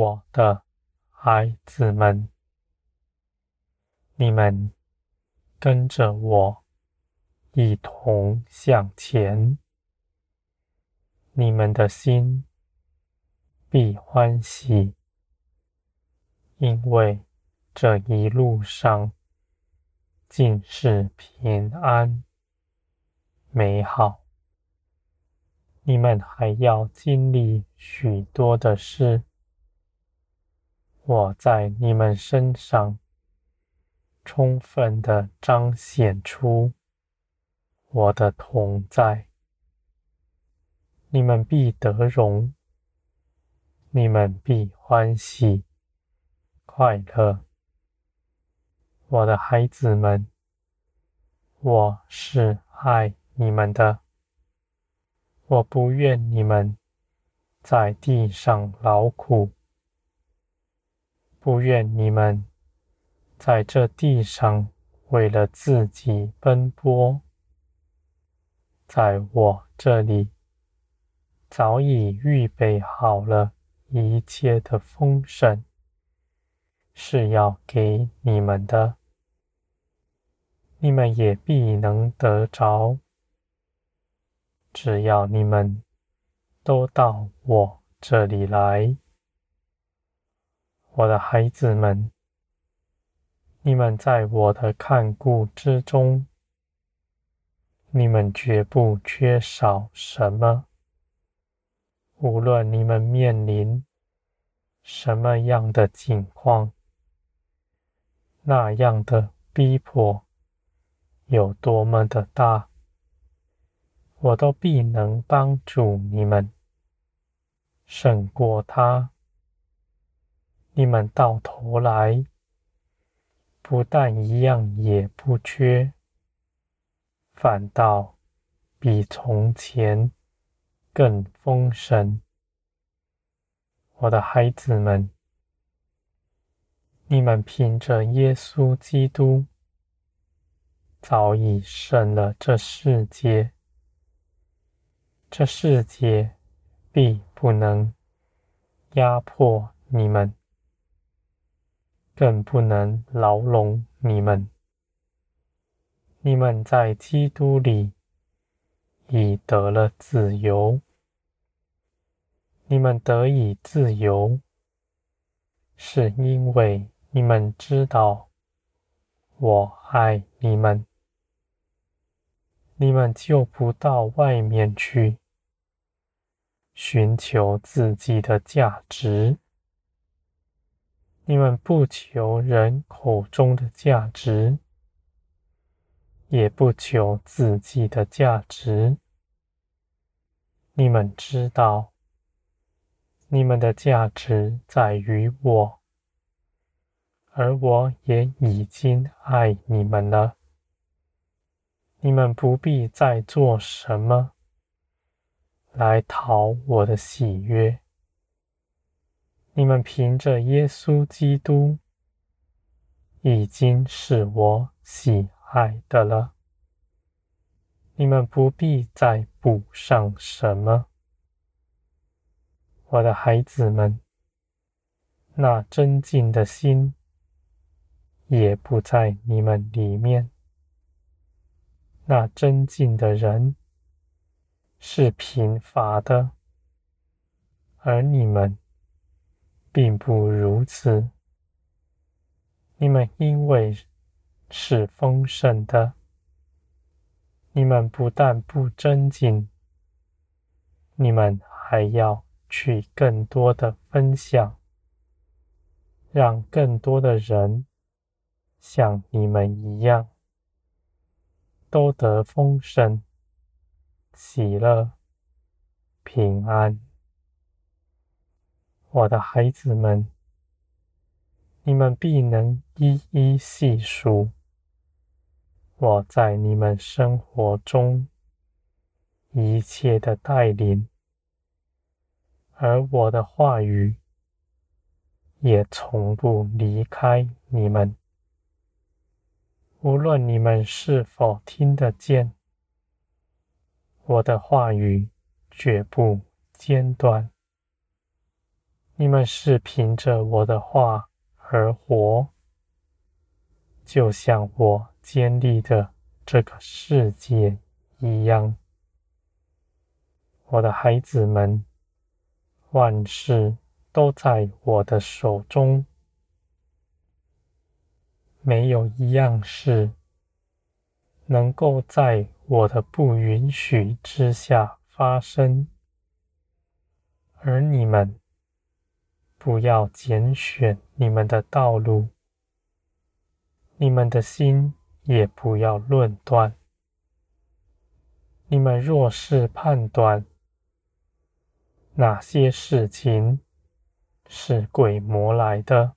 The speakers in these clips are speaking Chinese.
我的孩子们，你们跟着我一同向前，你们的心必欢喜，因为这一路上尽是平安美好。你们还要经历许多的事，我在你们身上充分的彰显出我的同在，你们必得荣，你们必欢喜快乐，我的孩子们，我是爱你们的。我不愿你们在地上劳苦，不愿你们在这地上为了自己奔波。在我这里早已预备好了一切的丰盛，是要给你们的，你们也必能得着。只要你们都到我这里来，我的孩子们，你们在我的看顾之中，你们绝不缺少什么。无论你们面临什么样的境况，那样的逼迫有多么的大。我都必能帮助你们胜过他。你们到头来，不但一样也不缺，反倒比从前更丰盛。我的孩子们，你们凭着耶稣基督，早已胜了这世界。这世界必不能压迫你们，更不能牢笼你们。你们在基督里已得了自由，你们得以自由，是因为你们知道我爱你们。你们就不到外面去寻求自己的价值，你们不求人口中的价值，也不求自己的价值。你们知道，你们的价值在于我，而我也已经爱你们了。你们不必再做什么来讨我的喜悦。你们凭着耶稣基督已经是我喜爱的了。你们不必再补上什么，我的孩子们。那争竞的心也不在你们里面。那争竞的人是贫乏的，而你们并不如此。你们因为是丰盛的，你们不但不争竞，你们还要去更多的分享，让更多的人像你们一样。都得丰盛、喜乐、平安。我的孩子们，你们必能一一细数我在你们生活中一切的带领，而我的话语也从不离开你们。无论你们是否听得见，我的话语绝不间断。你们是凭着我的话而活，就像我建立的这个世界一样。我的孩子们，万事都在我的手中，没有一样事能够在我的不允许之下发生。而你们，不要拣选你们的道路，你们的心也不要论断。你们若是判断，哪些事情是鬼魔来的？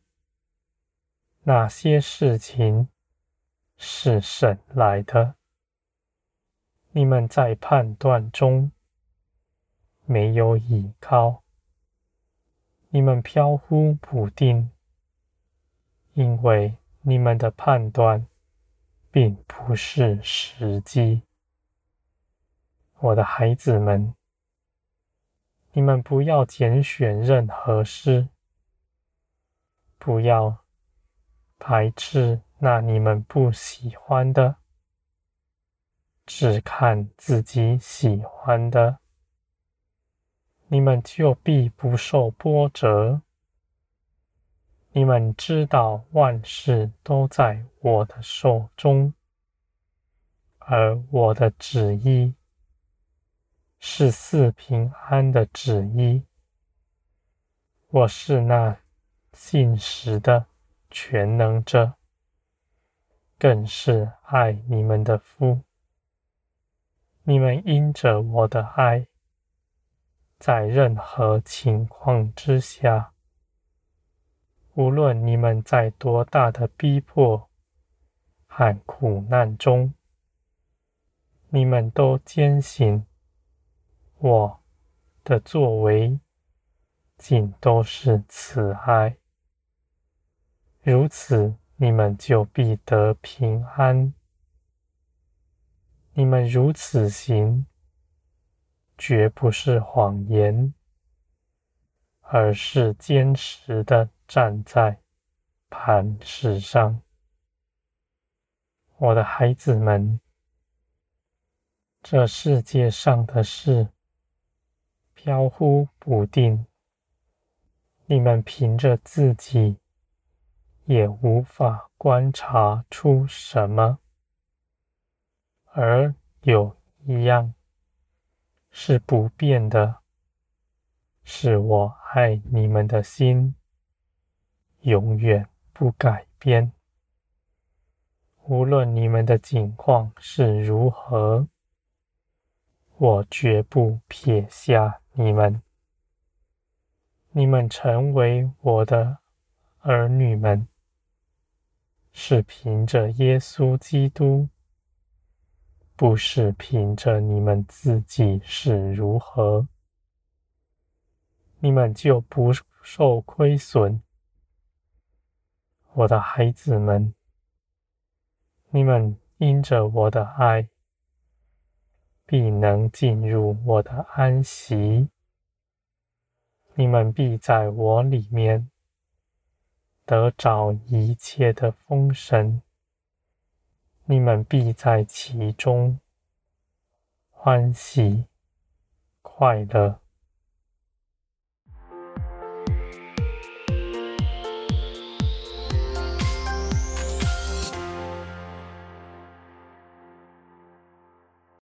哪些事情是神来的？你们在判断中没有依靠，你们飘忽不定，因为你们的判断并不是时机。我的孩子们。你们不要拣选任何事，不要排斥那你们不喜欢的，只看自己喜欢的，你们就必不受波折。你们知道万事都在我的手中，而我的旨意。是四平安的旨意。我是那信实的全能者，更是爱你们的父。你们因着我的爱，在任何情况之下，无论你们在多大的逼迫和苦难中，你们都坚信。我的作为尽都是慈爱，如此你们就必得平安。你们如此行，绝不是谎言，而是坚实的站在磐石上。我的孩子们，这世界上的事。飘忽不定，你们凭着自己也无法观察出什么，而有一样是不变的，是我爱你们的心，永远不改变。无论你们的境况是如何，我绝不撇下。你们，你们成为我的儿女们，是凭着耶稣基督，不是凭着你们自己是如何，你们就不受亏损。我的孩子们，你们因着我的爱。必能进入我的安息，你们必在我里面得着一切的丰盛，你们必在其中欢喜快乐。